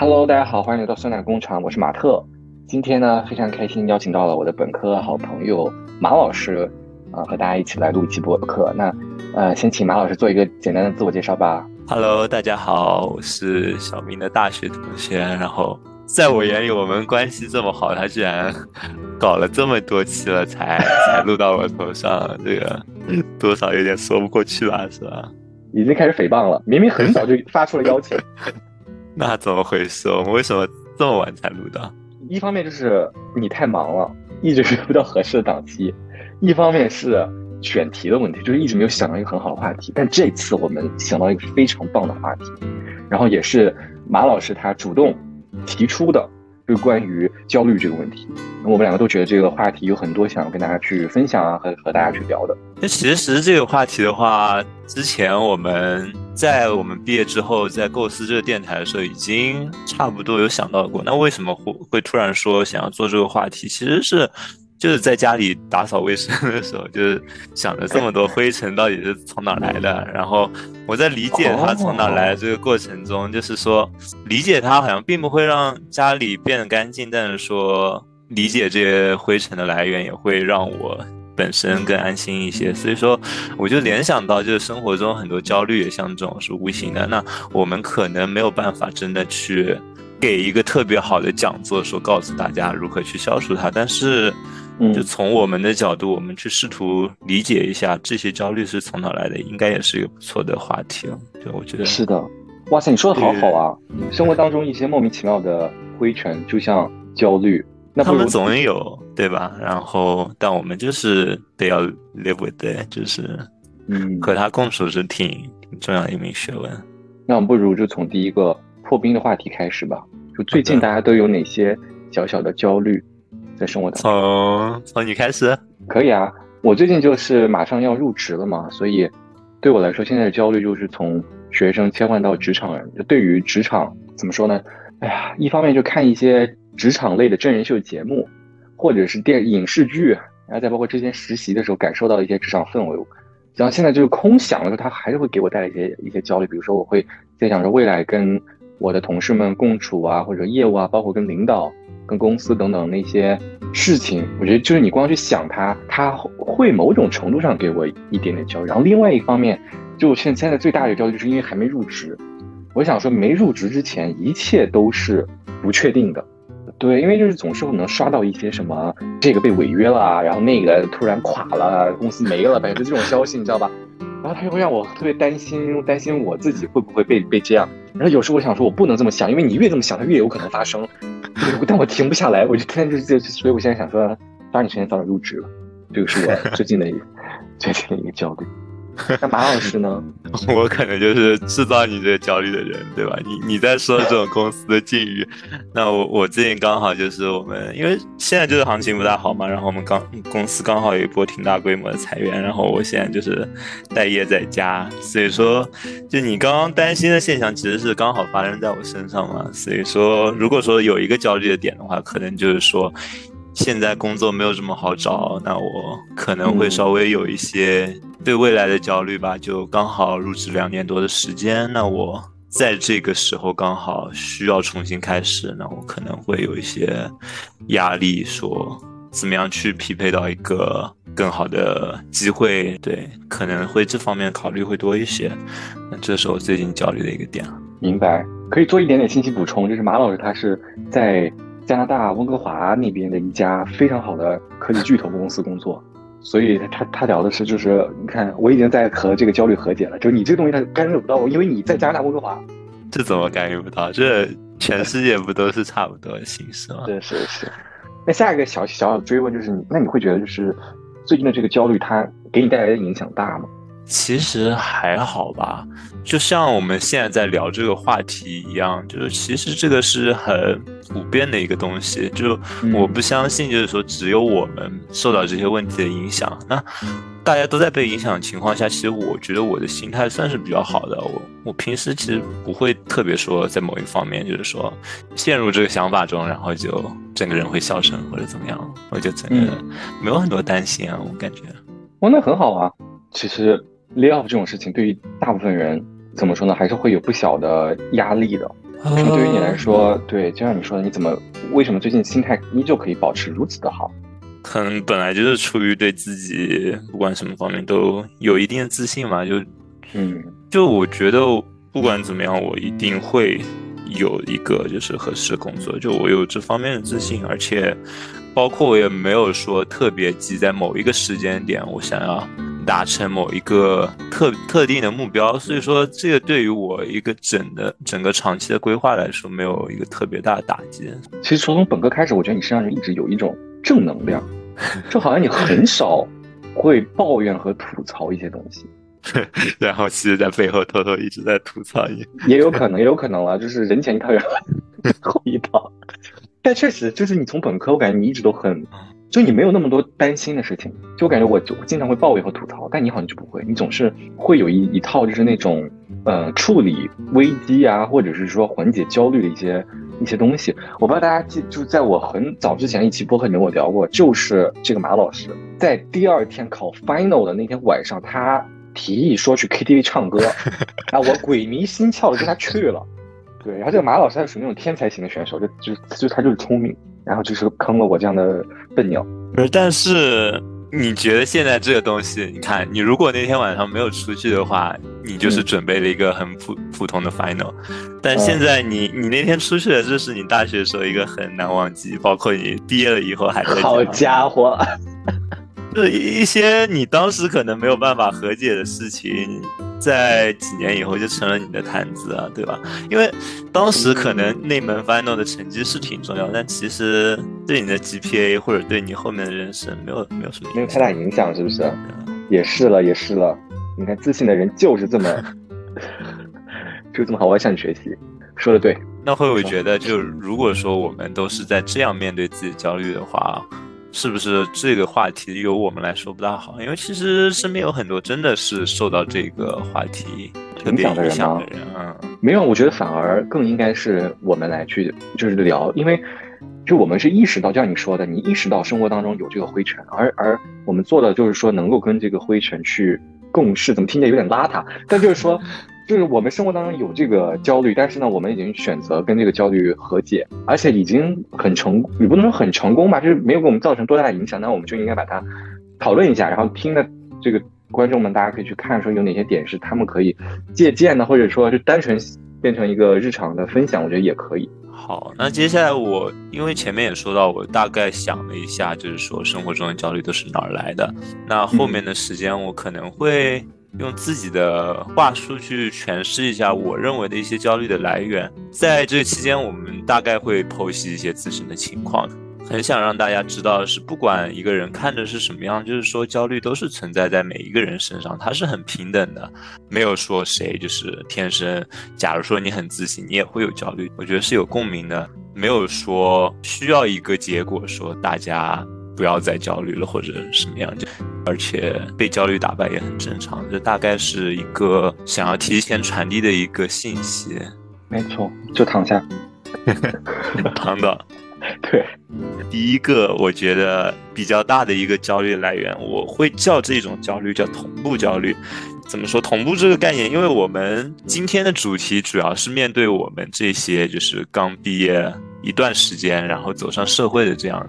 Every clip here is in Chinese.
Hello，大家好，欢迎来到酸奶工厂，我是马特。今天呢，非常开心邀请到了我的本科好朋友马老师，啊，和大家一起来录一期播客。那，呃，先请马老师做一个简单的自我介绍吧。Hello，大家好，我是小明的大学同学。然后，在我眼里，我们关系这么好，他居然搞了这么多期了，才才录到我头上，这个多少有点说不过去吧，是吧？已经开始诽谤了，明明很早就发出了邀请。那怎么回事？我们为什么这么晚才录的？一方面就是你太忙了，一直约不到合适的档期；一方面是选题的问题，就是一直没有想到一个很好的话题。但这次我们想到一个非常棒的话题，然后也是马老师他主动提出的。就关于焦虑这个问题，我们两个都觉得这个话题有很多想跟大家去分享啊，和和大家去聊的。那其实这个话题的话，之前我们在我们毕业之后，在构思这个电台的时候，已经差不多有想到过。那为什么会会突然说想要做这个话题？其实是。就是在家里打扫卫生的时候，就是想着这么多灰尘到底是从哪来的。然后我在理解它从哪来的这个过程中，就是说理解它好像并不会让家里变得干净，但是说理解这些灰尘的来源也会让我本身更安心一些。所以说，我就联想到就是生活中很多焦虑也像这种是无形的。那我们可能没有办法真的去给一个特别好的讲座，说告诉大家如何去消除它，但是。就从我们的角度，我们去试图理解一下这些焦虑是从哪来的，应该也是一个不错的话题了。对，我觉得是的。哇塞，你说的好好啊！生活当中一些莫名其妙的灰尘，就像焦虑，那他们总有对吧？然后，但我们就是得要 live with it，就是嗯，和他共处是挺挺重要的一门学问。那我们不如就从第一个破冰的话题开始吧。就最近大家都有哪些小小的焦虑？在生活当中，从从你开始可以啊。我最近就是马上要入职了嘛，所以对我来说，现在的焦虑就是从学生切换到职场人。就对于职场怎么说呢？哎呀，一方面就看一些职场类的真人秀节目，或者是电影视剧，然后再包括之前实习的时候感受到一些职场氛围。然后现在就是空想的时候，它还是会给我带来一些一些焦虑。比如说，我会在想着未来跟我的同事们共处啊，或者业务啊，包括跟领导。跟公司等等那些事情，我觉得就是你光去想它，它会某种程度上给我一点点焦虑。然后另外一方面，就现现在最大的焦虑，就是因为还没入职。我想说，没入职之前，一切都是不确定的。对，因为就是总是可能刷到一些什么这个被违约了，然后那个突然垮了，公司没了，反正就这种消息，你知道吧？然后他就会让我特别担心，担心我自己会不会被被这样。然后有时候我想说，我不能这么想，因为你越这么想，它越有可能发生。但我停不下来，我就天天就就，所以我现在想说，抓紧时间早点入职了。这个是我最近的一个最近的一个焦虑。那马老师呢？我可能就是制造你这个焦虑的人，对吧？你你在说这种公司的境遇，那我我最近刚好就是我们，因为现在就是行情不大好嘛，然后我们刚公司刚好有一波挺大规模的裁员，然后我现在就是待业在家，所以说就你刚刚担心的现象，其实是刚好发生在我身上嘛。所以说，如果说有一个焦虑的点的话，可能就是说现在工作没有这么好找，那我可能会稍微有一些。对未来的焦虑吧，就刚好入职两年多的时间，那我在这个时候刚好需要重新开始，那我可能会有一些压力，说怎么样去匹配到一个更好的机会，对，可能会这方面考虑会多一些，那这是我最近焦虑的一个点。明白，可以做一点点信息补充，就是马老师他是在加拿大温哥华那边的一家非常好的科技巨头公司工作。所以他他聊的是，就是你看，我已经在和这个焦虑和解了。就是你这个东西，它干扰不到我，因为你在加拿大温哥华，这怎么干预不到？这全世界不都是差不多的形式吗？是是是。那下一个小小小追问就是你，那你会觉得就是最近的这个焦虑，它给你带来的影响大吗？其实还好吧，就像我们现在在聊这个话题一样，就是其实这个是很普遍的一个东西。就我不相信，就是说只有我们受到这些问题的影响。那大家都在被影响的情况下，其实我觉得我的心态算是比较好的。我我平时其实不会特别说在某一方面，就是说陷入这个想法中，然后就整个人会消沉或者怎么样，我就整个没有很多担心啊，我感觉。哦，那很好啊，其实。Lay off 这种事情对于大部分人怎么说呢，还是会有不小的压力的。对于你来说，对，就像你说的，你怎么为什么最近心态依旧可以保持如此的好？可能本来就是出于对自己不管什么方面都有一定的自信嘛，就嗯，就我觉得不管怎么样，我一定会有一个就是合适的工作，就我有这方面的自信，而且包括我也没有说特别急在某一个时间点，我想要达成某一个特特定的目标，所以说这个对于我一个整的整个长期的规划来说，没有一个特别大的打击。其实从本科开始，我觉得你身上就一直有一种正能量，就好像你很少会抱怨和吐槽一些东西。然后其实，在背后偷偷一直在吐槽你，也有可能，也有可能了，就是人前一套，人后一套。但确实，就是你从本科，我感觉你一直都很，就你没有那么多担心的事情。就我感觉我就经常会抱怨和吐槽，但你好像就不会，你总是会有一一套，就是那种呃处理危机啊，或者是说缓解焦虑的一些一些东西。我不知道大家记，就是在我很早之前一期播客里面我聊过，就是这个马老师在第二天考 final 的那天晚上，他。提议说去 KTV 唱歌，啊，我鬼迷心窍的跟他去了。对，然后这个马老师他属于那种天才型的选手，就就就他就是聪明，然后就是坑了我这样的笨鸟。不是，但是你觉得现在这个东西，你看，你如果那天晚上没有出去的话，你就是准备了一个很普普通的 final。但现在你你那天出去了，这是你大学时候一个很难忘记，包括你毕业了以后还在。好家伙！是一些你当时可能没有办法和解的事情，在几年以后就成了你的谈资啊，对吧？因为当时可能内门 final 的成绩是挺重要，但其实对你的 GPA 或者对你后面的人生没有没有什么没有太大影响，是不是？也是了，也是了。你看，自信的人就是这么 就这么好，我要向你学习。说的对。那会不会觉得，就如果说我们都是在这样面对自己焦虑的话？是不是这个话题由我们来说不大好？因为其实身边有很多真的是受到这个话题影响的人吗？没有，我觉得反而更应该是我们来去就是聊，因为就我们是意识到，就像你说的，你意识到生活当中有这个灰尘，而而我们做的就是说能够跟这个灰尘去共事，怎么听起来有点邋遢？但就是说。就是我们生活当中有这个焦虑，但是呢，我们已经选择跟这个焦虑和解，而且已经很成，也不能说很成功吧，就是没有给我们造成多大的影响。那我们就应该把它讨论一下，然后听的这个观众们，大家可以去看说有哪些点是他们可以借鉴的，或者说是单纯变成一个日常的分享，我觉得也可以。好，那接下来我因为前面也说到，我大概想了一下，就是说生活中的焦虑都是哪儿来的。那后面的时间我可能会。用自己的话术去诠释一下我认为的一些焦虑的来源，在这期间，我们大概会剖析一些自身的情况。很想让大家知道的是，不管一个人看着是什么样，就是说焦虑都是存在在每一个人身上，它是很平等的，没有说谁就是天生。假如说你很自信，你也会有焦虑，我觉得是有共鸣的，没有说需要一个结果说大家。不要再焦虑了，或者什么样就，而且被焦虑打败也很正常。这大概是一个想要提前传递的一个信息。没错，就躺下，躺倒。对，第一个我觉得比较大的一个焦虑来源，我会叫这种焦虑叫同步焦虑。怎么说同步这个概念？因为我们今天的主题主要是面对我们这些就是刚毕业一段时间，然后走上社会的这样。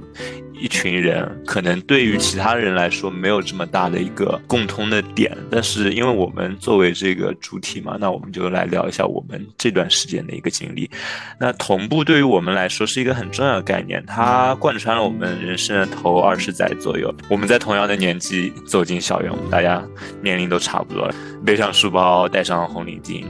一群人可能对于其他人来说没有这么大的一个共通的点，但是因为我们作为这个主体嘛，那我们就来聊一下我们这段时间的一个经历。那同步对于我们来说是一个很重要的概念，它贯穿了我们人生的头二十载左右。我们在同样的年纪走进校园，我们大家年龄都差不多，背上书包，戴上红领巾，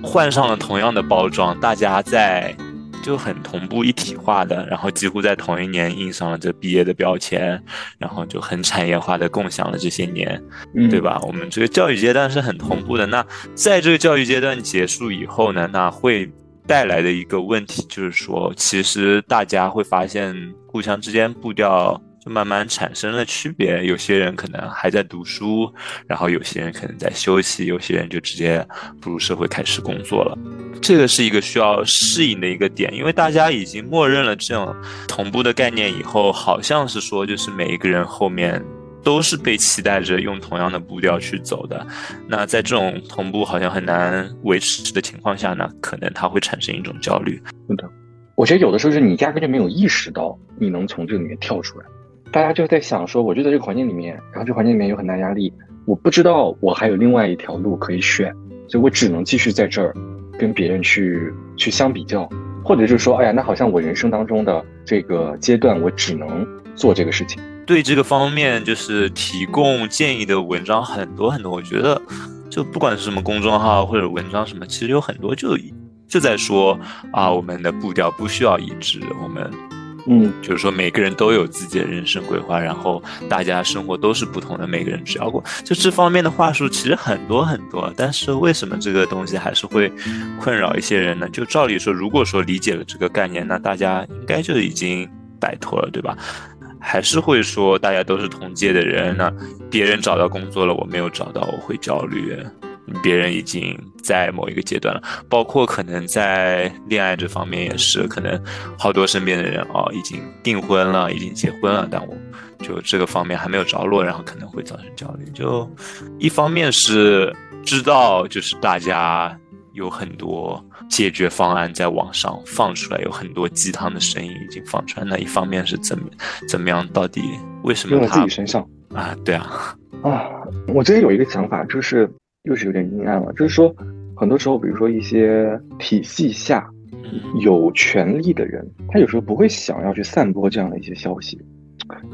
换上了同样的包装，大家在。就很同步一体化的，然后几乎在同一年印上了这毕业的标签，然后就很产业化的共享了这些年，对吧？我们这个教育阶段是很同步的。那在这个教育阶段结束以后呢，那会带来的一个问题就是说，其实大家会发现互相之间步调。慢慢产生了区别，有些人可能还在读书，然后有些人可能在休息，有些人就直接步入社会开始工作了。这个是一个需要适应的一个点，因为大家已经默认了这种同步的概念以后，好像是说就是每一个人后面。都是被期待着用同样的步调去走的。那在这种同步好像很难维持的情况下呢，可能它会产生一种焦虑。是的，我觉得有的时候是你压根就没有意识到你能从这里面跳出来。大家就在想说，我就在这个环境里面，然后这环境里面有很大压力，我不知道我还有另外一条路可以选，所以我只能继续在这儿跟别人去去相比较，或者就是说，哎呀，那好像我人生当中的这个阶段，我只能做这个事情。对这个方面，就是提供建议的文章很多很多，我觉得就不管是什么公众号或者文章什么，其实有很多就就在说啊，我们的步调不需要一致，我们。嗯，就是说每个人都有自己的人生规划，然后大家生活都是不同的，每个人只要过，就这方面的话术其实很多很多。但是为什么这个东西还是会困扰一些人呢？就照理说，如果说理解了这个概念，那大家应该就已经摆脱了，对吧？还是会说大家都是同届的人，那别人找到工作了，我没有找到，我会焦虑。别人已经在某一个阶段了，包括可能在恋爱这方面也是，可能好多身边的人哦已经订婚了，已经结婚了，但我就这个方面还没有着落，然后可能会造成焦虑。就一方面是知道，就是大家有很多解决方案在网上放出来，有很多鸡汤的声音已经放出来。那一方面是怎么怎么样？到底为什么用在自己身上啊？对啊，啊，我之前有一个想法就是。又是有点阴暗了，就是说，很多时候，比如说一些体系下有权利的人，他有时候不会想要去散播这样的一些消息。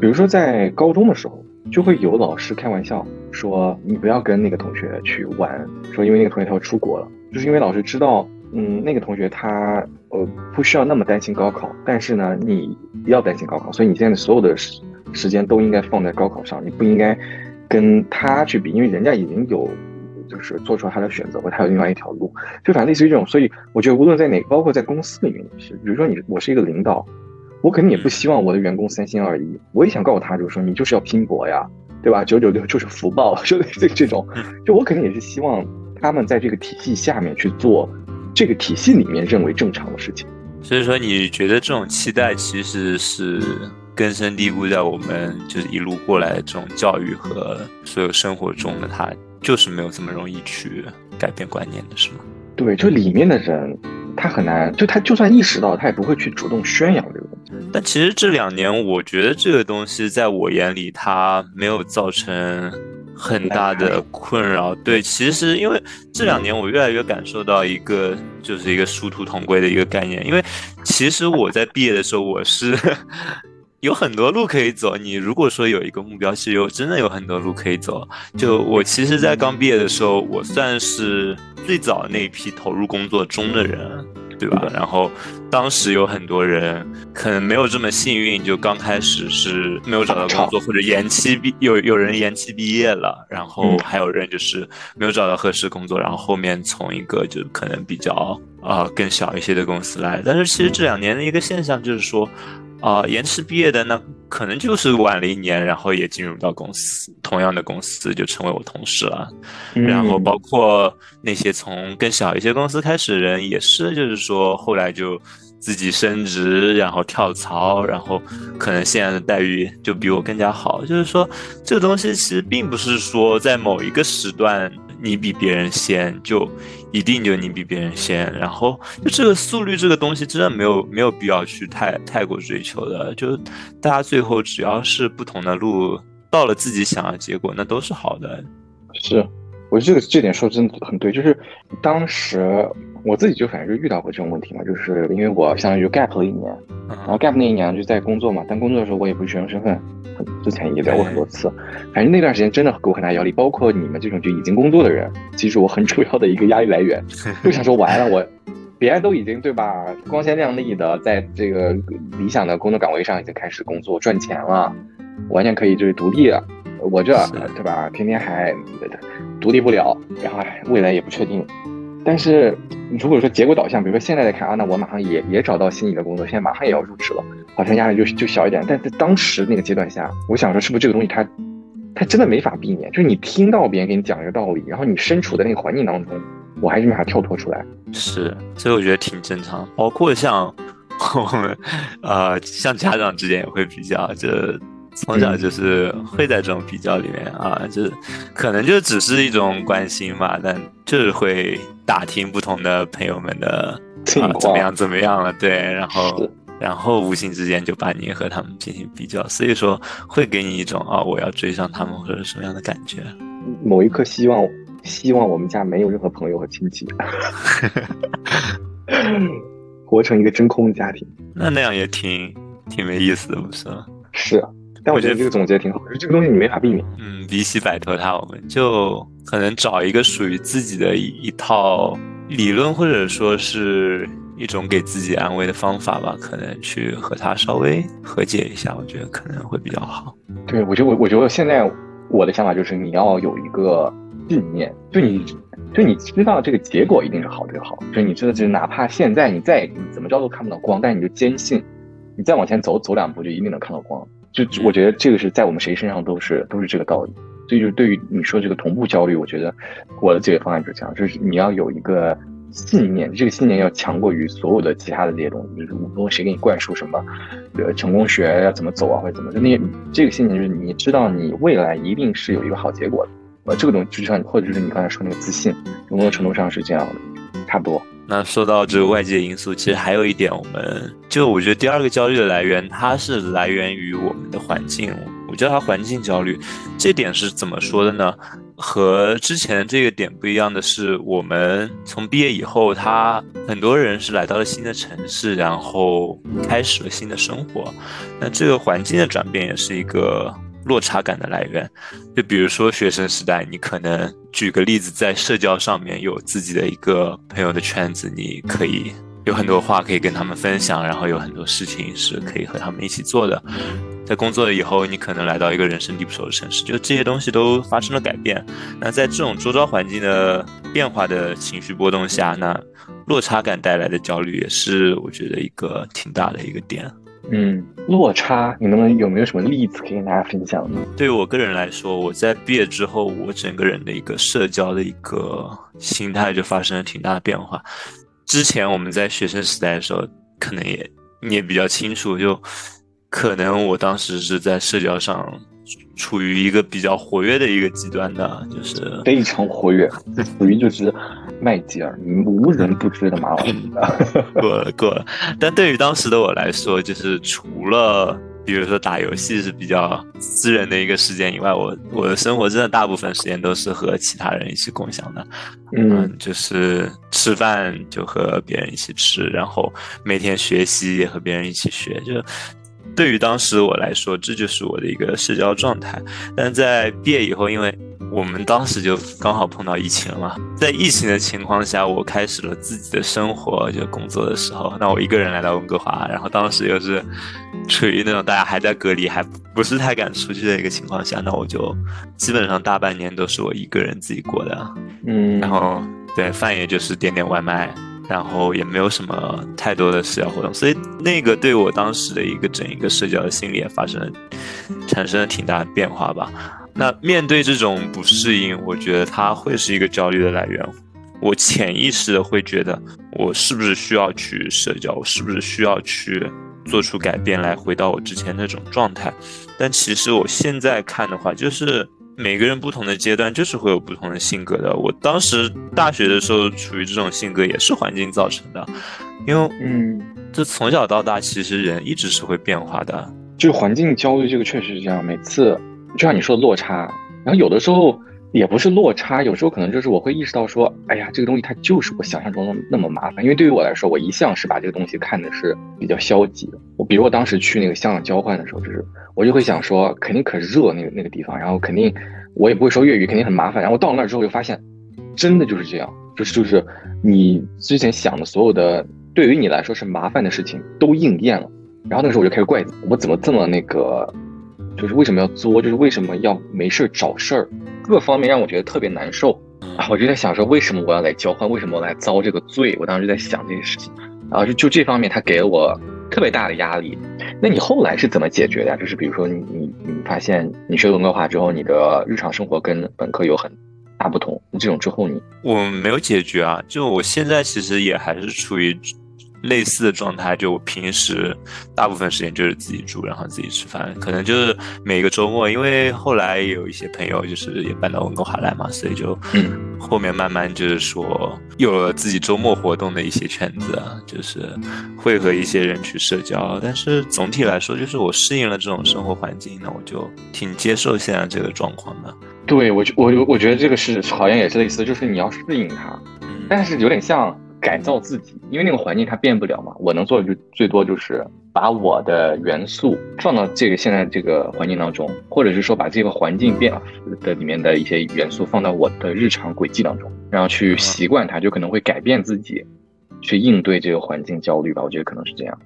比如说在高中的时候，就会有老师开玩笑说：“你不要跟那个同学去玩，说因为那个同学他要出国了。”就是因为老师知道，嗯，那个同学他呃不需要那么担心高考，但是呢，你要担心高考，所以你现在所有的时时间都应该放在高考上，你不应该跟他去比，因为人家已经有。就是做出他的选择，或他有另外一条路，就反正类似于这种。所以我觉得无论在哪，包括在公司里面也是。比如说你，我是一个领导，我肯定也不希望我的员工三心二意。我也想告诉他，就是说你就是要拼搏呀，对吧？九九六就是福报，就这这种。就我肯定也是希望他们在这个体系下面去做这个体系里面认为正常的事情。所以说，你觉得这种期待其实是根深蒂固在我们就是一路过来的这种教育和所有生活中的他。就是没有这么容易去改变观念的，是吗？对，就里面的人，他很难，就他就算意识到，他也不会去主动宣扬这个东西。但其实这两年，我觉得这个东西在我眼里，它没有造成很大的困扰。对，其实因为这两年，我越来越感受到一个，就是一个殊途同归的一个概念。因为其实我在毕业的时候，我是。有很多路可以走。你如果说有一个目标，其实有真的有很多路可以走。就我其实，在刚毕业的时候，我算是最早那一批投入工作中的人，对吧？然后当时有很多人可能没有这么幸运，就刚开始是没有找到工作，或者延期毕有有人延期毕业了，然后还有人就是没有找到合适工作，然后后面从一个就可能比较啊更小一些的公司来。但是其实这两年的一个现象就是说。啊，延迟毕业的那可能就是晚了一年，然后也进入到公司同样的公司，就成为我同事了。然后包括那些从更小一些公司开始的人，也是，就是说后来就自己升职，然后跳槽，然后可能现在的待遇就比我更加好。就是说，这个东西其实并不是说在某一个时段你比别人先就。一定就你比别人先，然后就这个速率这个东西真的没有没有必要去太太过追求的，就大家最后只要是不同的路到了自己想要结果，那都是好的。是，我觉得这个这点说真的很对，就是当时。我自己就反正就遇到过这种问题嘛，就是因为我相当于 gap 了一年，然后 gap 那一年就在工作嘛，但工作的时候我也不是学生身份，之前也聊过很多次，反正那段时间真的给我很大压力，包括你们这种就已经工作的人，其实我很主要的一个压力来源，就想说完了我，别人都已经对吧，光鲜亮丽的在这个理想的工作岗位上已经开始工作赚钱了，完全可以就是独立了，我这对吧，天天还独立不了，然后未来也不确定。但是，如果说结果导向，比如说现在来看啊，那我马上也也找到心仪的工作，现在马上也要入职了，好像压力就就小一点。但在当时那个阶段下，我想说，是不是这个东西它，它真的没法避免？就是你听到别人给你讲一个道理，然后你身处的那个环境当中，我还是没法跳脱出来。是，所以我觉得挺正常。包括像 我们，呃，像家长之间也会比较，这从小就是会在这种比较里面啊，就是可能就只是一种关心嘛，但就是会打听不同的朋友们的 啊怎么样怎么样了，对，然后然后无形之间就把你和他们进行比较，所以说会给你一种啊我要追上他们或者什么样的感觉。某一刻希望希望我们家没有任何朋友和亲戚，活成一个真空家庭。那那样也挺挺没意思的，不是吗？是。但我觉得这个总结挺好，就是这个东西你没法避免。嗯，比起摆脱它，我们就可能找一个属于自己的一一套理论，或者说是一种给自己安慰的方法吧，可能去和它稍微和解一下，我觉得可能会比较好。对，我觉得我我觉得现在我的想法就是你要有一个信念，就你就你知道这个结果一定是好就好，就你知道就是哪怕现在你再你怎么着都看不到光，但你就坚信，你再往前走走两步就一定能看到光。就我觉得这个是在我们谁身上都是都是这个道理，所以就是对于你说这个同步焦虑，我觉得我的解决方案就是这样，就是你要有一个信念，这个信念要强过于所有的其他的这些东西，就是无论谁给你灌输什么，呃，成功学要怎么走啊，或者怎么，就那这个信念就是你知道你未来一定是有一个好结果的，呃，这个东西就像或者就是你刚才说那个自信，某种程度上是这样的，差不多。那说到这个外界因素，其实还有一点，我们就我觉得第二个焦虑的来源，它是来源于我们的环境。我叫它环境焦虑。这点是怎么说的呢？和之前这个点不一样的是，我们从毕业以后，他很多人是来到了新的城市，然后开始了新的生活。那这个环境的转变也是一个。落差感的来源，就比如说学生时代，你可能举个例子，在社交上面有自己的一个朋友的圈子，你可以有很多话可以跟他们分享，然后有很多事情是可以和他们一起做的。在工作了以后，你可能来到一个人生地不熟的城市，就这些东西都发生了改变。那在这种周遭环境的变化的情绪波动下，那落差感带来的焦虑也是我觉得一个挺大的一个点。嗯，落差，你能不能有没有什么例子可以跟大家分享呢？对于我个人来说，我在毕业之后，我整个人的一个社交的一个心态就发生了挺大的变化。之前我们在学生时代的时候，可能也你也比较清楚，就可能我当时是在社交上。处于一个比较活跃的一个极端的，就是非常活跃，属于就是麦吉尔，无人不知的马老师。过了过了，但对于当时的我来说，就是除了比如说打游戏是比较私人的一个时间以外，我我的生活真的大部分时间都是和其他人一起共享的。嗯，就是吃饭就和别人一起吃，然后每天学习也和别人一起学，就。对于当时我来说，这就是我的一个社交状态。但在毕业以后，因为我们当时就刚好碰到疫情了嘛，在疫情的情况下，我开始了自己的生活，就工作的时候，那我一个人来到温哥华，然后当时又是处于那种大家还在隔离，还不是太敢出去的一个情况下，那我就基本上大半年都是我一个人自己过的，嗯，然后对饭也就是点点外卖。然后也没有什么太多的社交活动，所以那个对我当时的一个整一个社交的心理也发生了产生了挺大的变化吧。那面对这种不适应，我觉得它会是一个焦虑的来源。我潜意识的会觉得，我是不是需要去社交？我是不是需要去做出改变来回到我之前那种状态？但其实我现在看的话，就是。每个人不同的阶段就是会有不同的性格的。我当时大学的时候处于这种性格，也是环境造成的。因为，嗯，这从小到大，其实人一直是会变化的。就是环境焦虑，这个确实是这样。每次就像你说的落差，然后有的时候。也不是落差，有时候可能就是我会意识到说，哎呀，这个东西它就是我想象中的那么麻烦。因为对于我来说，我一向是把这个东西看的是比较消极的。我比如我当时去那个香港交换的时候，就是我就会想说，肯定可热那个那个地方，然后肯定我也不会说粤语，肯定很麻烦。然后到那儿之后，就发现真的就是这样，就是就是你之前想的所有的对于你来说是麻烦的事情都应验了。然后那个时候我就开始怪我怎么这么那个。就是为什么要作？就是为什么要没事找事儿？各方面让我觉得特别难受啊！我就在想说，为什么我要来交换？为什么我来遭这个罪？我当时就在想这些事情，然后就就这方面，他给了我特别大的压力。那你后来是怎么解决的呀？就是比如说，你你你发现你学文科化之后，你的日常生活跟本科有很大不同，这种之后你我没有解决啊！就我现在其实也还是处于。类似的状态，就我平时大部分时间就是自己住，然后自己吃饭，可能就是每个周末，因为后来有一些朋友就是也搬到温哥华来嘛，所以就后面慢慢就是说有了自己周末活动的一些圈子，就是会和一些人去社交。但是总体来说，就是我适应了这种生活环境，那我就挺接受现在这个状况的。对我，我我觉得这个是好像也是类似，就是你要适应它，但是有点像。改造自己，因为那个环境它变不了嘛。我能做的就最多就是把我的元素放到这个现在这个环境当中，或者是说把这个环境变的里面的一些元素放到我的日常轨迹当中，然后去习惯它，就可能会改变自己，去应对这个环境焦虑吧。我觉得可能是这样。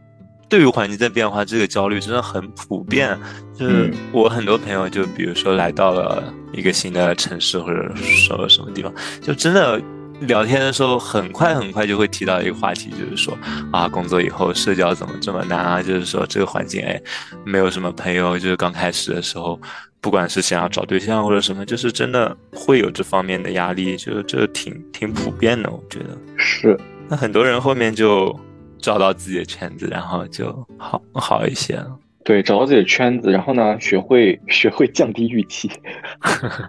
对于环境在变化，这个焦虑真的很普遍。就是我很多朋友，就比如说来到了一个新的城市，或者说什么地方，就真的。聊天的时候，很快很快就会提到一个话题，就是说啊，工作以后社交怎么这么难啊？就是说这个环境，哎，没有什么朋友。就是刚开始的时候，不管是想要找对象或者什么，就是真的会有这方面的压力，就是这挺挺普遍的，我觉得是。那很多人后面就找到自己的圈子，然后就好好一些了。对，找到自己的圈子，然后呢，学会学会降低预期。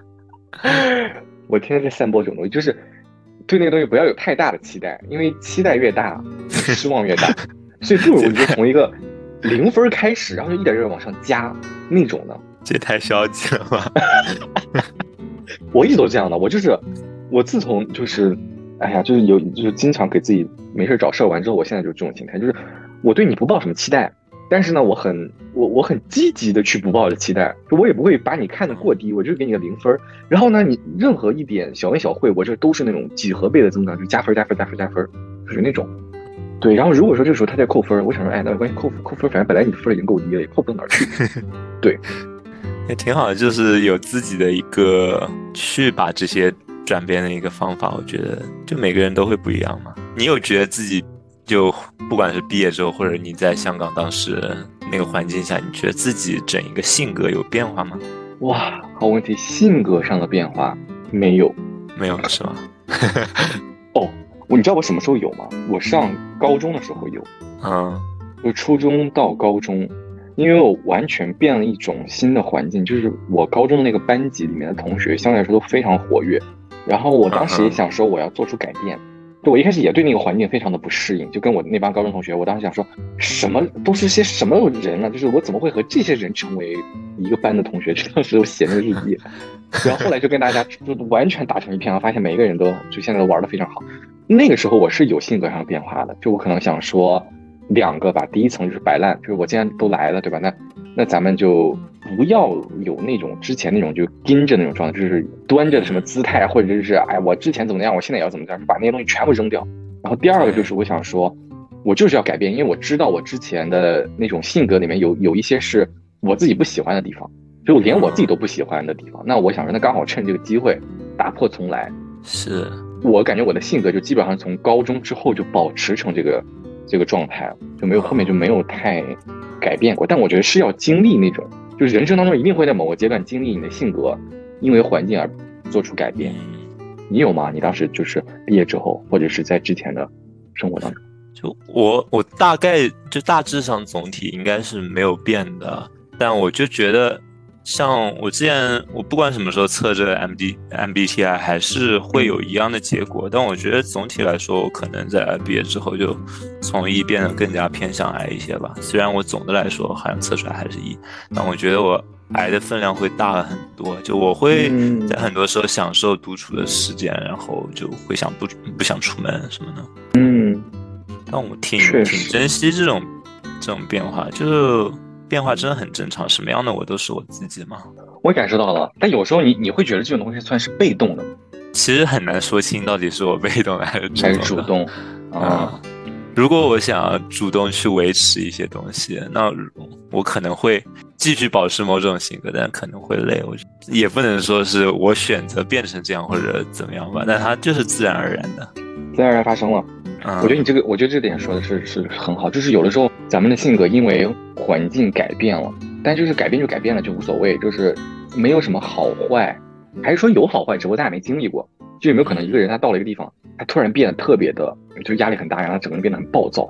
我天天在散播这种东西，就是。对那个东西不要有太大的期待，因为期待越大，失望越大，所以不如就从一个零分开始，然后就一点点往上加那种的。这也太消极了吧！我一直都这样的，我就是我自从就是，哎呀，就是有就是经常给自己没事找事儿玩之后，我现在就是这种心态，就是我对你不抱什么期待。但是呢，我很我我很积极的去不抱着期待，我也不会把你看得过低，我就给你个零分然后呢，你任何一点小恩小惠，我这都是那种几何倍的增长，就加分加分加分加分，就是那种。对，然后如果说这个时候他在扣分，我想说，哎，那没关系，扣扣分，反正本来你的分已经够低了，也扣不到哪儿去。对，也挺好的，就是有自己的一个去把这些转变的一个方法。我觉得，就每个人都会不一样嘛。你有觉得自己？就不管是毕业之后，或者你在香港当时那个环境下，你觉得自己整一个性格有变化吗？哇，好问题，性格上的变化没有，没有是吗？哦，你知道我什么时候有吗？我上高中的时候有，嗯，就初中到高中，因为我完全变了一种新的环境，就是我高中的那个班级里面的同学相对来说都非常活跃，然后我当时也想说我要做出改变。就我一开始也对那个环境非常的不适应，就跟我那帮高中同学，我当时想说，什么都是些什么人呢？就是我怎么会和这些人成为一个班的同学？就 当时我写那个日记，然后后来就跟大家就完全打成一片了，发现每一个人都就现在都玩的非常好。那个时候我是有性格上的变化的，就我可能想说两个吧，第一层就是摆烂，就是我既然都来了，对吧？那那咱们就不要有那种之前那种就盯着那种状态，就是端着什么姿态，或者就是哎，我之前怎么样，我现在也要怎么样，把那些东西全部扔掉。然后第二个就是我想说，我就是要改变，因为我知道我之前的那种性格里面有有一些是我自己不喜欢的地方，就连我自己都不喜欢的地方。那我想说，那刚好趁这个机会打破重来。是我感觉我的性格就基本上从高中之后就保持成这个这个状态，就没有后面就没有太。改变过，但我觉得是要经历那种，就是人生当中一定会在某个阶段经历你的性格因为环境而做出改变。你有吗？你当时就是毕业之后，或者是在之前的生活当中？就我，我大概就大致上总体应该是没有变的，但我就觉得。像我之前，我不管什么时候测这个 M D M B T I，还是会有一样的结果。但我觉得总体来说，我可能在毕业之后就从 E 变得更加偏向 I 一些吧。虽然我总的来说好像测出来还是 E，但我觉得我 I 的分量会大了很多。就我会在很多时候享受独处的时间，然后就会想不不想出门什么的。嗯，但我挺挺珍惜这种这种变化，就。变化真的很正常，什么样的我都是我自己嘛。我感受到了，但有时候你你会觉得这种东西算是被动的，其实很难说清到底是我被动的还是还是主动。啊，如果我想主动去维持一些东西，那我可能会继续保持某种性格，但可能会累。我也不能说是我选择变成这样或者怎么样吧，但它就是自然而然的，自然而然发生了。我觉得你这个，我觉得这点说的是是很好，就是有的时候咱们的性格因为环境改变了，但就是改变就改变了就无所谓，就是没有什么好坏，还是说有好坏，只不过大家没经历过。就有没有可能一个人他到了一个地方，他突然变得特别的，就压力很大，然后整个人变得很暴躁，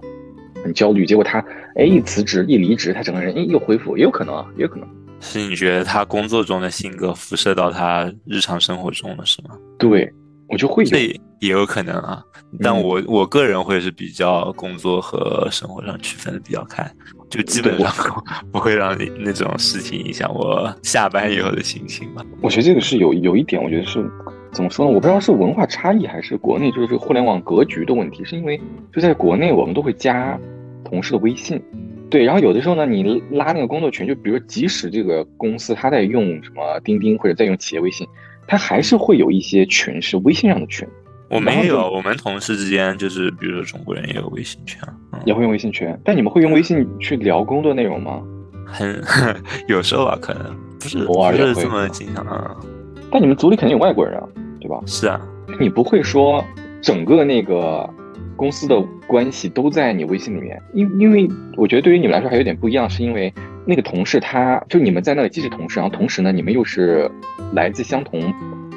很焦虑，结果他哎一辞职一离职，他整个人哎又恢复，也有可能啊，也有可能。是你觉得他工作中的性格辐射到他日常生活中了，是吗？对，我就会这也有可能啊。但我我个人会是比较工作和生活上区分的比较开，就基本上 不会让你那种事情影响我下班以后的心情吧。我觉得这个是有有一点，我觉得是怎么说呢？我不知道是文化差异还是国内就是这个互联网格局的问题，是因为就在国内我们都会加同事的微信。对，然后有的时候呢，你拉那个工作群，就比如即使这个公司他在用什么钉钉或者在用企业微信，他还是会有一些群是微信上的群。我没有，我们同事之间就是比如说中国人也有微信群，也会用微信群。但你们会用微信去聊工作内容吗？很 有时候啊，可能不是偶尔不是这么经常啊。但你们组里肯定有外国人啊，对吧？是啊，你不会说整个那个。公司的关系都在你微信里面，因因为我觉得对于你们来说还有点不一样，是因为那个同事他就你们在那里既是同事，然后同时呢你们又是来自相同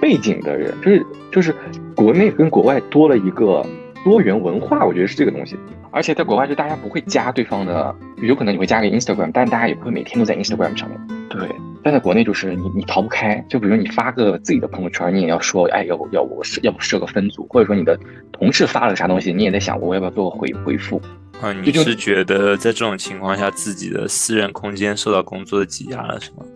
背景的人，就是就是国内跟国外多了一个多元文化，我觉得是这个东西。而且在国外就大家不会加对方的，有可能你会加个 Instagram，但大家也不会每天都在 Instagram 上面。对。但在国内就是你你逃不开，就比如你发个自己的朋友圈，你也要说，哎，要不要我设要不设个分组，或者说你的同事发了啥东西，你也在想我要不要做个回回复。啊，你是觉得在这种情况下，自己的私人空间受到工作的挤压了，是吗？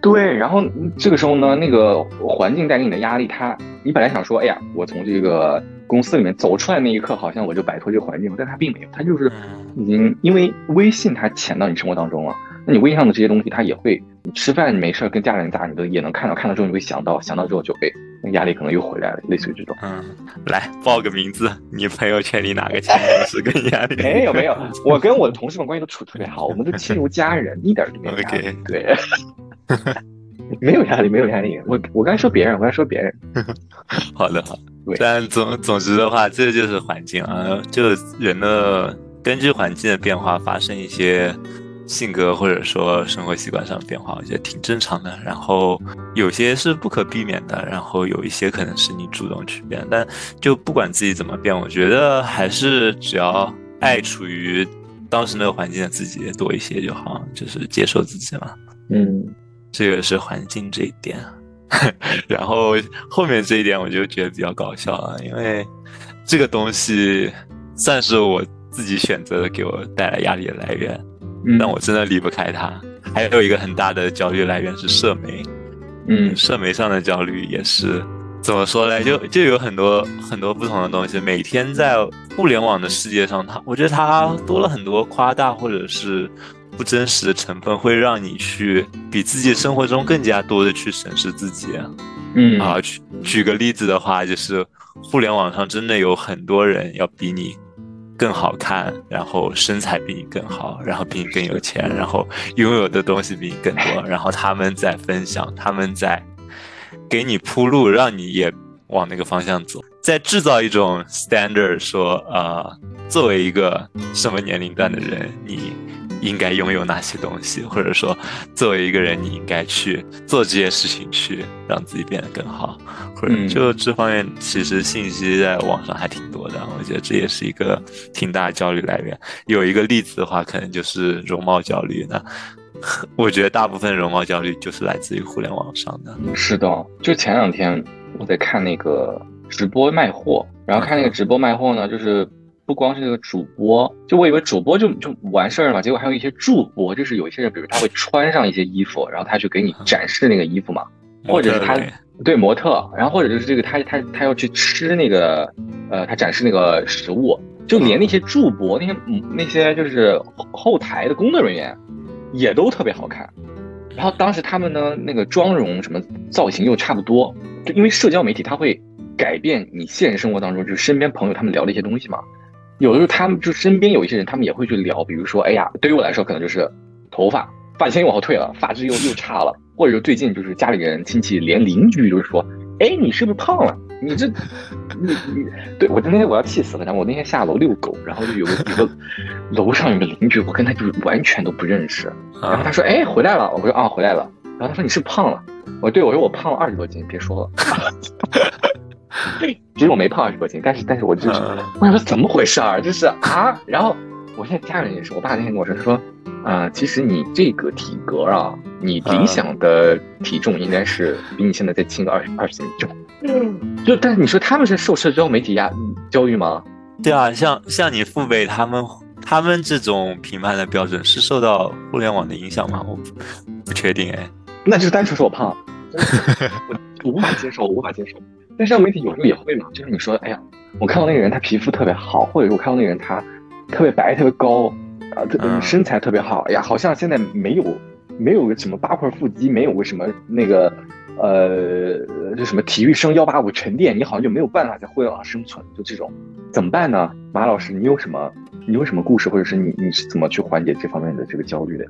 对，然后这个时候呢，那个环境带给你的压力，他你本来想说，哎呀，我从这个公司里面走出来那一刻，好像我就摆脱这个环境了，但他并没有，他就是已经因为微信它潜到你生活当中了。那你微信上的这些东西，它也会，你吃饭你没事跟家人打，你都也能看到，看到之后你会想到，想到之后就会，那压力可能又回来了，类似于这种。嗯，来报个名字，你朋友圈里哪个前同事跟压力？没有没有，我跟我的同事们关系都处特别好，我们都亲如家人，一点都没有压力。对，没有压力，没有压力。我我刚才说别人，我刚才说别人。好的好，但总总之的话，这就是环境啊，就人的根据环境的变化发生一些。性格或者说生活习惯上变化，我觉得挺正常的。然后有些是不可避免的，然后有一些可能是你主动去变。但就不管自己怎么变，我觉得还是只要爱处于当时那个环境的自己多一些就好，就是接受自己嘛。嗯，这个是环境这一点。然后后面这一点我就觉得比较搞笑了，因为这个东西算是我自己选择的，给我带来压力的来源。但我真的离不开它。还有一个很大的焦虑来源是社媒，嗯，社媒上的焦虑也是怎么说呢？就就有很多很多不同的东西。每天在互联网的世界上，它我觉得它多了很多夸大或者是不真实的成分，会让你去比自己生活中更加多的去审视自己。嗯啊，举举个例子的话，就是互联网上真的有很多人要比你。更好看，然后身材比你更好，然后比你更有钱，然后拥有的东西比你更多，然后他们在分享，他们在给你铺路，让你也往那个方向走，在制造一种 standard，说呃，作为一个什么年龄段的人，你。应该拥有哪些东西，或者说，作为一个人，你应该去做这些事情，去让自己变得更好，或者就这方面，其实信息在网上还挺多的。我觉得这也是一个挺大的焦虑来源。有一个例子的话，可能就是容貌焦虑。那我觉得大部分容貌焦虑就是来自于互联网上的。是的，就前两天我在看那个直播卖货，然后看那个直播卖货呢，就是。不光是那个主播，就我以为主播就就完事儿了嘛，结果还有一些助播，就是有一些人，比如他会穿上一些衣服，然后他去给你展示那个衣服嘛，或者是他对模特，然后或者就是这个他他他要去吃那个，呃，他展示那个食物，就连那些助播那些那些就是后台的工作人员，也都特别好看，然后当时他们呢那个妆容什么造型又差不多，就因为社交媒体它会改变你现实生活当中就是身边朋友他们聊的一些东西嘛。有的时候，他们就身边有一些人，他们也会去聊，比如说，哎呀，对于我来说，可能就是头发发型又往后退了，发质又又差了，或者说最近就是家里人亲戚连邻居都是说，哎，你是不是胖了？你这，你你，对我那天我要气死了。然后我那天下楼遛狗，然后就有个有个楼上有个邻居，我跟他就是完全都不认识。然后他说，哎，回来了。我说啊，回来了。然后他说你是胖了。我说对我说我胖了二十多斤，别说了。其实我没胖二十多斤，但是但是我就是，我想说怎么回事儿？就是啊，然后我现在家人也是，我爸那天跟我说，他说，啊，其实你这个体格啊，你理想的体重应该是比你现在再轻个二十二十斤重。嗯，就但是你说他们是受社交媒体压教育吗？对啊，像像你父辈他们，他们这种评判的标准是受到互联网的影响吗？我不不确定哎。那就是单纯说我胖，我无法接受，我无法接受。但社交媒体有时候也会嘛，就是你说，哎呀，我看到那个人他皮肤特别好，或者说我看到那个人他特别白、特别高，啊，特别身材特别好，哎呀，好像现在没有没有个什么八块腹肌，没有个什么那个呃，就什么体育生幺八五沉淀，你好像就没有办法在互联网上生存，就这种怎么办呢？马老师，你有什么你有什么故事，或者是你你是怎么去缓解这方面的这个焦虑的？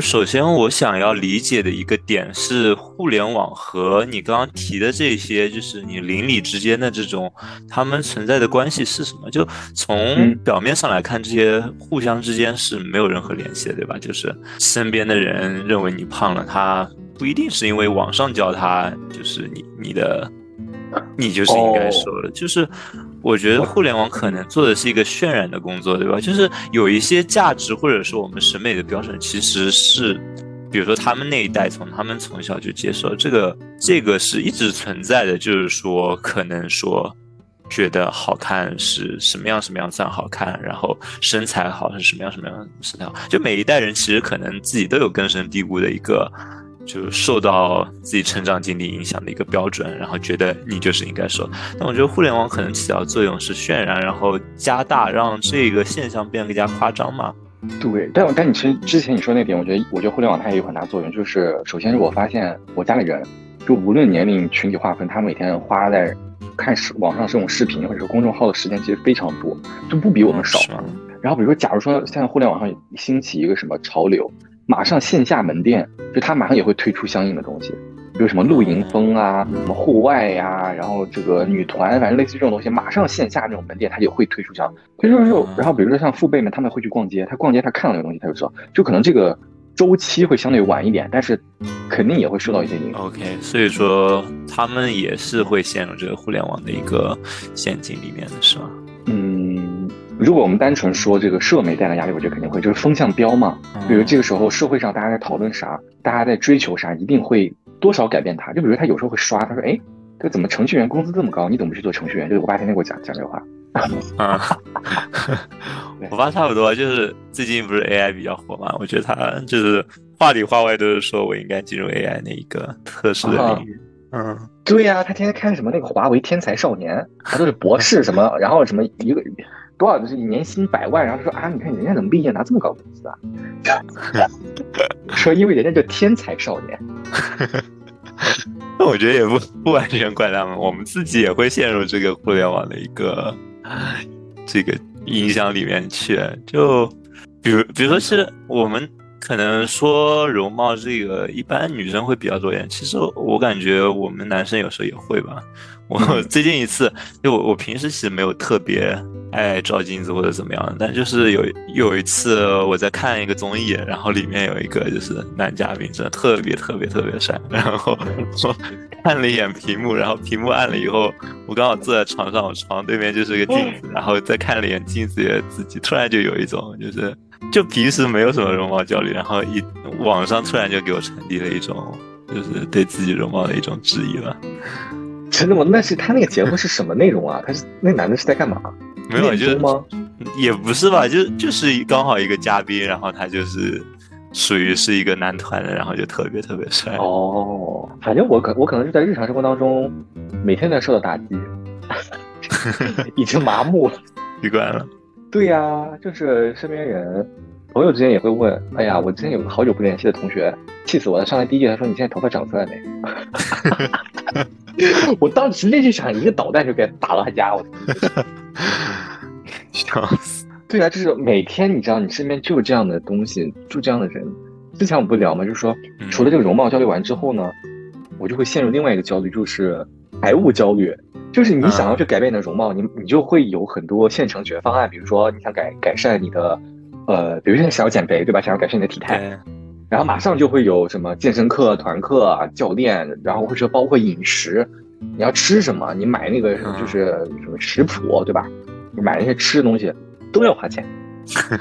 首先我想要理解的一个点是，互联网和你刚刚提的这些，就是你邻里之间的这种，他们存在的关系是什么？就从表面上来看，这些互相之间是没有任何联系的，对吧？就是身边的人认为你胖了，他不一定是因为网上教他，就是你你的，你就是应该瘦了，就是。我觉得互联网可能做的是一个渲染的工作，对吧？就是有一些价值或者说我们审美的标准，其实是，比如说他们那一代从他们从小就接受这个，这个是一直存在的。就是说，可能说觉得好看是什么样什么样算好看，然后身材好是什么样什么样身材好，就每一代人其实可能自己都有根深蒂固的一个。就受到自己成长经历影响的一个标准，然后觉得你就是应该说，但我觉得互联网可能起到作用是渲染，然后加大，让这个现象变得更加夸张嘛。对，但但你其实之前你说那点，我觉得我觉得互联网它也有很大作用，就是首先是我发现我家里人，就无论年龄群体划分，他每天花在看视网上这种视频或者是公众号的时间其实非常多，就不比我们少。然后比如说，假如说现在互联网上兴起一个什么潮流。马上线下门店，就他马上也会推出相应的东西，比如什么露营风啊，什么户外呀，然后这个女团，反正类似这种东西，马上线下那种门店，他也会推出相推出之后，然后比如说像父辈们，他们会去逛街，他逛街他看到那个东西，他就知道，就可能这个周期会相对晚一点，但是肯定也会受到一些影响。OK，所以说他们也是会陷入这个互联网的一个陷阱里面的是吗？嗯。如果我们单纯说这个社媒带来压力，我觉得肯定会，就是风向标嘛。比如这个时候社会上大家在讨论啥，大家在追求啥，一定会多少改变他。就比如他有时候会刷，他说：“哎，这怎么程序员工资这么高？你怎么不去做程序员？”就是我爸天天给我讲讲这话。啊，我爸差不多，就是最近不是 AI 比较火嘛，我觉得他就是话里话外都是说我应该进入 AI 那一个特殊的领域。嗯，对呀，他天天看什么那个华为天才少年，他都是博士什么，然后什么一个。多少就是年薪百万，然后说啊，你看人家怎么毕业拿这么高工资啊？说因为人家叫天才少年。那我觉得也不不完全怪他们，我们自己也会陷入这个互联网的一个这个影响里面去。就比如比如说是我们可能说容貌这个，一般女生会比较多一点。其实我感觉我们男生有时候也会吧。我最近一次，就我我平时其实没有特别。爱照镜子或者怎么样，但就是有有一次我在看一个综艺，然后里面有一个就是男嘉宾，真的特别特别特别帅。然后我看了一眼屏幕，然后屏幕暗了以后，我刚好坐在床上，我床对面就是个镜子，然后再看了一眼镜子里的自己，突然就有一种就是就平时没有什么容貌焦虑，然后一网上突然就给我传递了一种就是对自己容貌的一种质疑了。真的吗？那是他那个节目是什么内容啊？他是那男的是在干嘛？没有，就是吗？也不是吧，就就是刚好一个嘉宾，然后他就是属于是一个男团的，然后就特别特别帅。哦，反正我可我可能是在日常生活当中每天在受到打击，已经麻木了，习惯了。对呀，就是身边人朋友之间也会问，哎呀，我之前有个好久不联系的同学，气死我了！上来第一句他说：“你现在头发长出来没？” 我当时那就想一个导弹就给打到他家，我 笑死！对啊，就是每天你知道你身边就有这样的东西，就这样的人。之前我们不聊嘛？就是说，除了这个容貌焦虑完之后呢，我就会陷入另外一个焦虑，就是财务焦虑。就是你想要去改变你的容貌，你你就会有很多现成解决方案，比如说你想改改善你的，呃，比如说想要减肥，对吧？想要改善你的体态。然后马上就会有什么健身课、团课、教练，然后或者包括饮食，你要吃什么？你买那个就是什么食谱，对吧？你买那些吃的东西都要花钱。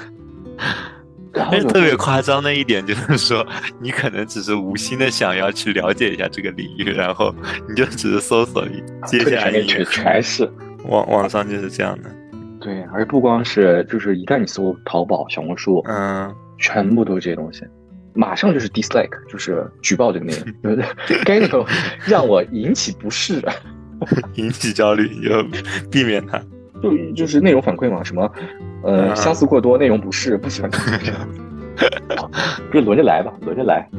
后但是特别夸张的一点就是说，你可能只是无心的想要去了解一下这个领域，然后你就只是搜索一接下来全全全是。网网上就是这样的。对，而不光是，就是一旦你搜淘宝、小红书，嗯，全部都是这些东西，马上就是 dislike，就是举报这个内容，该内容让我引起不适，引起焦虑，你就避免它。就就是内容反馈嘛，什么，呃，相似过多，内容不适，不喜欢看。这样，就轮着来吧，轮着来。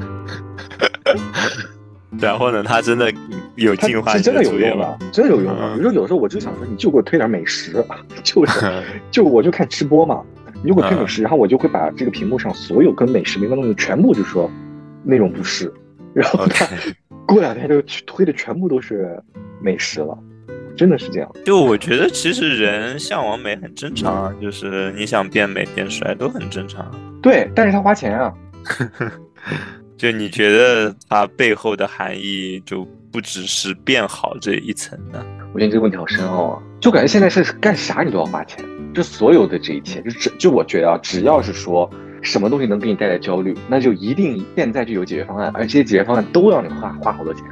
然后呢，它真的有进化，是真的有用的，真的有用的。比如说，有时候我就想说，你就给我推点美食，就是就我就看吃播嘛，你就给我推美食，然后我就会把这个屏幕上所有跟美食没关的东西全部就说内容不是，然后他过两天就推的全部都是美食了。真的是这样，就我觉得其实人向往美很正常啊，就是你想变美变帅都很正常。对，但是他花钱啊。就你觉得它背后的含义就不只是变好这一层呢？我觉得这个问题好深奥啊，就感觉现在是干啥你都要花钱，就所有的这一切，就只就我觉得啊，只要是说什么东西能给你带来焦虑，那就一定现在就有解决方案，而且解决方案都让你花花好多钱。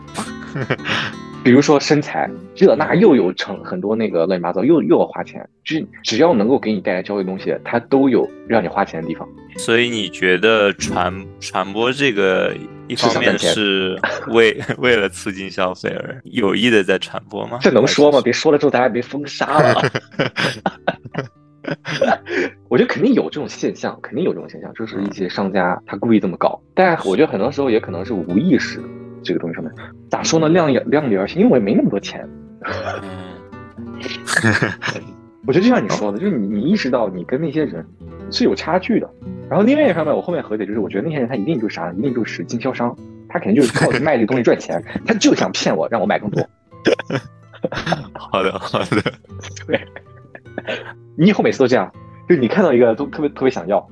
比如说身材，这那又有成很多那个乱七八糟，又又要花钱。只只要能够给你带来焦虑的东西，它都有让你花钱的地方。所以你觉得传传播这个一方面是 为为了促进消费而有意的在传播吗？这能说吗？别说了之后大家别封杀了。我觉得肯定有这种现象，肯定有这种现象，就是一些商家他故意这么搞。但我觉得很多时候也可能是无意识。这个东西上面咋说呢？量也量力而行，因为我也没那么多钱。我觉得就像你说的，就是你你意识到你跟那些人是有差距的。然后另外一方面，我后面和解就是，我觉得那些人他一定就是啥，一定就是经销商，他肯定就是靠卖这个东西赚钱，他就想骗我，让我买更多。好的，好的。对，你以后每次都这样，就是你看到一个都特别特别想要，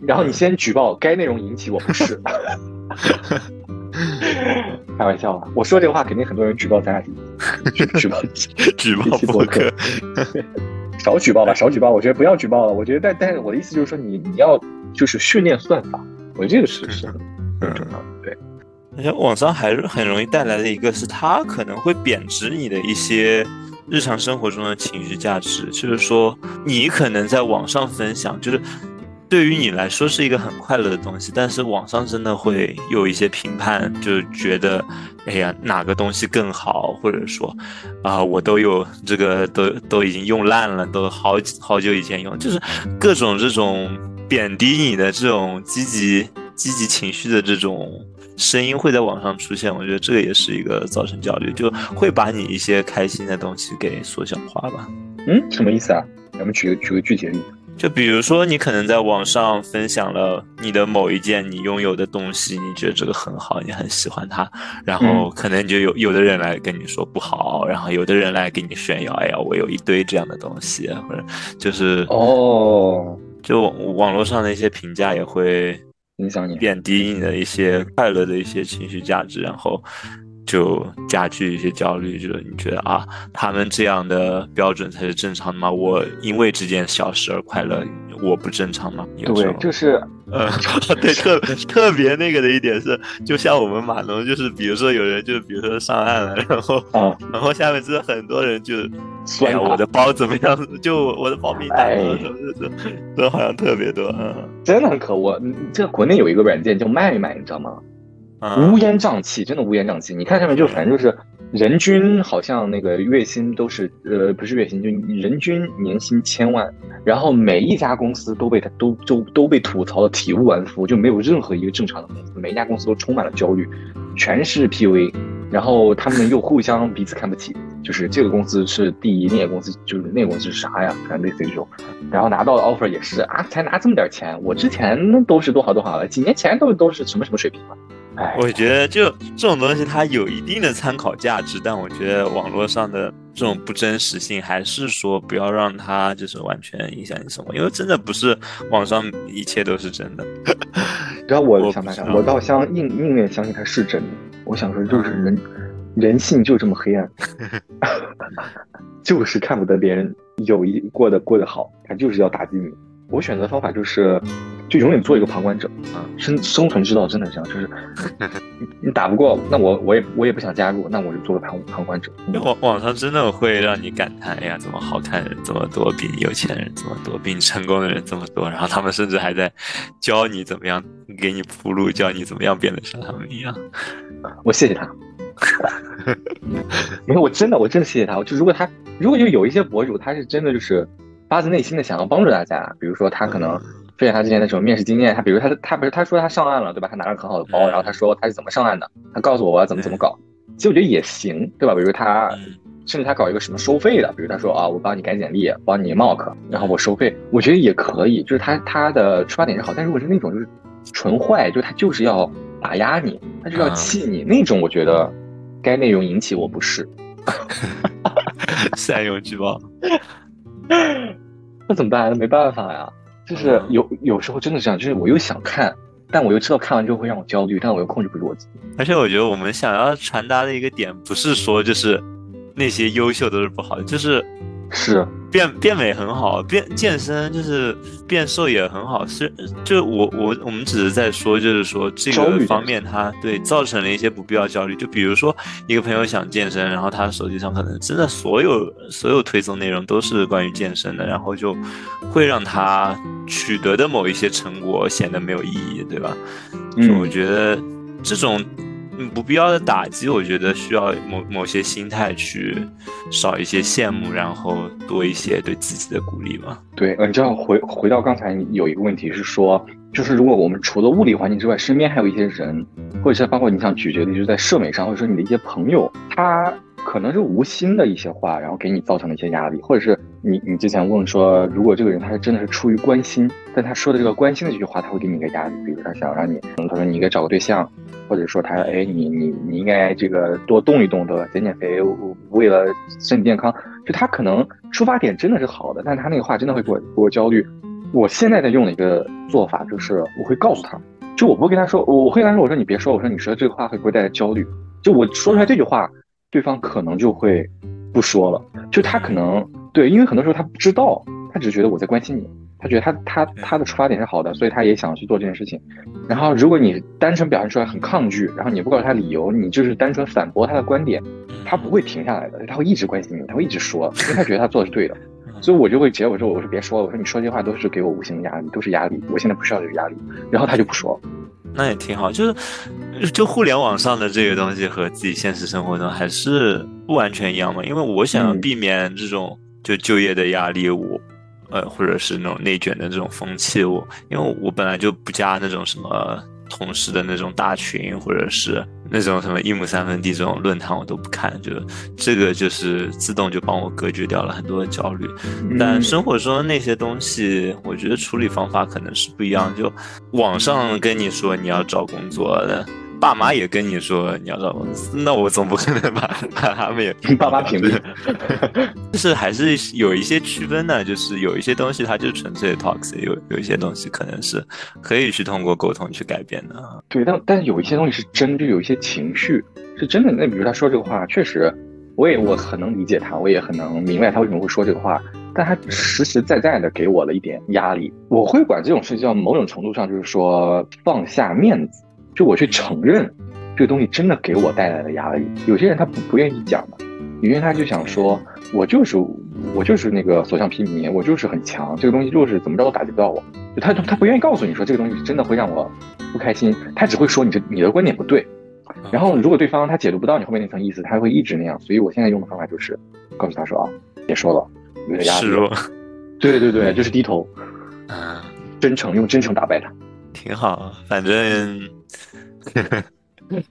然后你先举报该内容引起我不适。开玩笑啊！我说这个话，肯定很多人举报咱俩，举报举报博客，少举报吧，少举报。我觉得不要举报了。我觉得，但但是我的意思就是说，你你要就是训练算法，我觉得这个是是很重要的。对，而且网上还是很容易带来的一个是，它可能会贬值你的一些日常生活中的情绪价值，就是说，你可能在网上分享，就是。对于你来说是一个很快乐的东西，但是网上真的会有一些评判，就觉得，哎呀，哪个东西更好，或者说，啊，我都有这个，都都已经用烂了，都好好久以前用，就是各种这种贬低你的这种积极积极情绪的这种声音会在网上出现，我觉得这个也是一个造成焦虑，就会把你一些开心的东西给缩小化吧。嗯，什么意思啊？咱们举个举个具体的例子。就比如说，你可能在网上分享了你的某一件你拥有的东西，你觉得这个很好，你很喜欢它，然后可能就有有的人来跟你说不好，然后有的人来给你炫耀，哎呀，我有一堆这样的东西，或者就是哦，就网络上的一些评价也会影响你，贬低你的一些快乐的一些情绪价值，然后。就加剧一些焦虑，就是你觉得啊，他们这样的标准才是正常的吗？我因为这件小事而快乐，我不正常吗？对，就是呃，对，特特别那个的一点是，就像我们码农，就是比如说有人就比如说上岸了，然后啊，然后下面真的很多人就，哎呀，我的包怎么样？就我的保密大什么什么的，都好像特别多，嗯，真的很可恶。这国内有一个软件叫卖卖，你知道吗？乌烟瘴气，真的乌烟瘴气。你看上面就反正就是人均好像那个月薪都是呃不是月薪就人均年薪千万，然后每一家公司都被他都都都被吐槽的体无完肤，就没有任何一个正常的公司，每一家公司都充满了焦虑，全是 PUA，然后他们又互相彼此看不起，就是这个公司是第一，那个公司就是那个公司是啥呀？反正类似于这种，然后拿到的 offer 也是啊，才拿这么点钱，我之前都是多好多好了，几年前都都是什么什么水平了。我觉得就这种东西，它有一定的参考价值，但我觉得网络上的这种不真实性，还是说不要让它就是完全影响你生活，因为真的不是网上一切都是真的。然后我想想，我倒相硬宁愿相信它是真的。我想说，就是人人性就这么黑暗，就是看不得别人有一过得过得好，他就是要打击你。我选择方法就是就永远做一个旁观者啊。生生存之道真的这样，就是 你打不过，那我我也我也不想加入，那我就做个旁旁观者。网网上真的会让你感叹，哎呀，怎么好看人这么多，比你有钱人这么多，比你成功的人这么多，然后他们甚至还在教你怎么样给你铺路，教你怎么样变得像他们一样。我谢谢他。没有，我真的，我真的谢谢他。就如果他，如果就有一些博主，他是真的就是发自内心的想要帮助大家，比如说他可能分享他之前的什么面试经验，他比如他他不是他说他上岸了，对吧？他拿了很好的包，然后他说他是怎么上岸的，他告诉我我要怎么怎么搞。其实我觉得也行，对吧？比如他甚至他搞一个什么收费的，比如他说啊，我帮你改简历，帮你 mock，然后我收费，我觉得也可以。就是他他的出发点是好，但如果是那种就是纯坏，就他就是要打压你，他就要气你那种，我觉得。该内容引起我不适，善用举报，那怎么办？那没办法呀。就是有有时候真的这样，就是我又想看，但我又知道看完之后会让我焦虑，但我又控制不住我自己。而且我觉得我们想要传达的一个点，不是说就是那些优秀都是不好的，就是。是变变美很好，变健身就是变瘦也很好。是就我我我们只是在说，就是说这个方面，它对造成了一些不必要焦虑。就比如说一个朋友想健身，然后他手机上可能真的所有所有推送内容都是关于健身的，然后就会让他取得的某一些成果显得没有意义，对吧？就我觉得这种。不必要的打击，我觉得需要某某些心态去少一些羡慕，然后多一些对自己的鼓励嘛。对，你知道回回到刚才有一个问题是说，就是如果我们除了物理环境之外，身边还有一些人，或者是包括你想咀嚼的，就是在社媒上，或者说你的一些朋友，他。可能是无心的一些话，然后给你造成了一些压力，或者是你你之前问说，如果这个人他是真的是出于关心，但他说的这个关心的这句话，他会给你一个压力，比如他想让你，他说你应该找个对象，或者说他哎你你你应该这个多动一动，对吧？减减肥，为了身体健康，就他可能出发点真的是好的，但他那个话真的会给我给我焦虑。我现在在用的一个做法就是，我会告诉他，就我不会跟他说，我会跟他说，我说你别说，我说你说这个话会不会带来焦虑？就我说出来这句话。对方可能就会不说了，就他可能对，因为很多时候他不知道，他只是觉得我在关心你，他觉得他他他的出发点是好的，所以他也想去做这件事情。然后如果你单纯表现出来很抗拒，然后你不告诉他理由，你就是单纯反驳他的观点，他不会停下来的，他会一直关心你，他会一直说，因为他觉得他做的是对的。所以我就会结果说，我说别说了，我说你说这些话都是给我无形的压力，都是压力，我现在不需要这个压力。然后他就不说。那也挺好，就是就互联网上的这个东西和自己现实生活中还是不完全一样嘛。因为我想要避免这种就就业的压力，我呃或者是那种内卷的这种风气，我因为我本来就不加那种什么。同事的那种大群，或者是那种什么一亩三分地这种论坛，我都不看，就这个就是自动就帮我隔绝掉了很多的焦虑。但生活中的那些东西，我觉得处理方法可能是不一样。就网上跟你说你要找工作的。爸妈也跟你说你要找公司，那我总不可能把把他们也 爸妈屏蔽。就是还是有一些区分的，就是有一些东西它就纯粹 toxic，有有一些东西可能是可以去通过沟通去改变的。对，但但有一些东西是真，就有一些情绪是真的。那比如他说这个话，确实，我也我很能理解他，我也很能明白他为什么会说这个话，但他实实在在的给我了一点压力。我会管这种事叫某种程度上就是说放下面子。就我去承认，这个东西真的给我带来了压力。有些人他不不愿意讲的，有些人他就想说，我就是我就是那个所向披靡，我就是很强，这个东西就是怎么着都打击不到我。就他他不愿意告诉你说这个东西真的会让我不开心，他只会说你这你的观点不对。然后如果对方他解读不到你后面那层意思，他会一直那样。所以我现在用的方法就是告诉他说啊，别说了，有点压力。对对对，就是低头，嗯，真诚用真诚打败他，挺好，反正。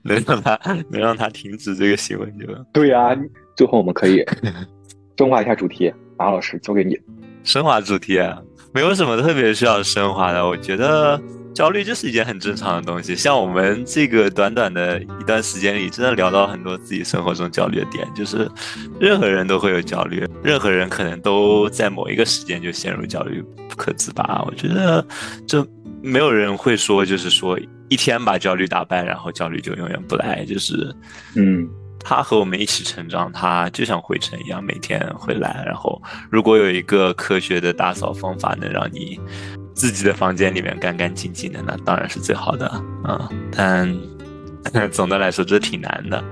能让他能让他停止这个行为就对呀。最后我们可以 升华一下主题，马老师交给你。升华主题啊，没有什么特别需要升华的。我觉得焦虑就是一件很正常的东西。像我们这个短短的一段时间里，真的聊到很多自己生活中焦虑的点。就是任何人都会有焦虑，任何人可能都在某一个时间就陷入焦虑不可自拔。我觉得这没有人会说，就是说。一天把焦虑打败，然后焦虑就永远不来。就是，嗯，他和我们一起成长，他就像灰尘一样，每天会来。然后，如果有一个科学的打扫方法，能让你自己的房间里面干干净净的，那当然是最好的啊。但 总的来说，这挺难的。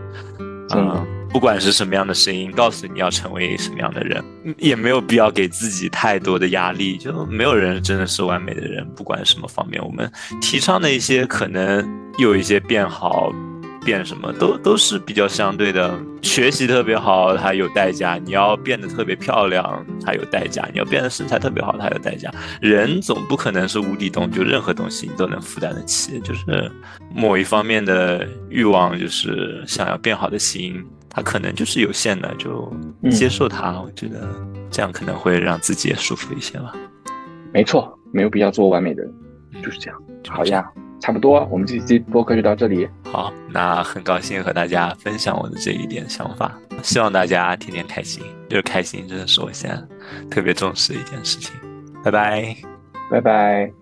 嗯，不管是什么样的声音告诉你要成为什么样的人，也没有必要给自己太多的压力。就没有人真的是完美的人，不管什么方面，我们提倡的一些可能有一些变好。变什么都都是比较相对的，学习特别好，它有代价；你要变得特别漂亮，它有代价；你要变得身材特别好，它有代价。人总不可能是无底洞，就任何东西你都能负担得起。就是某一方面的欲望，就是想要变好的心，它可能就是有限的，就接受它。我觉得这样可能会让自己也舒服一些吧。没错，没有必要做完美的人，就是这样。好呀。差不多，我们这期播客就到这里。好，那很高兴和大家分享我的这一点想法，希望大家天天开心，就是开心，真的是我现在特别重视的一件事情。拜拜，拜拜。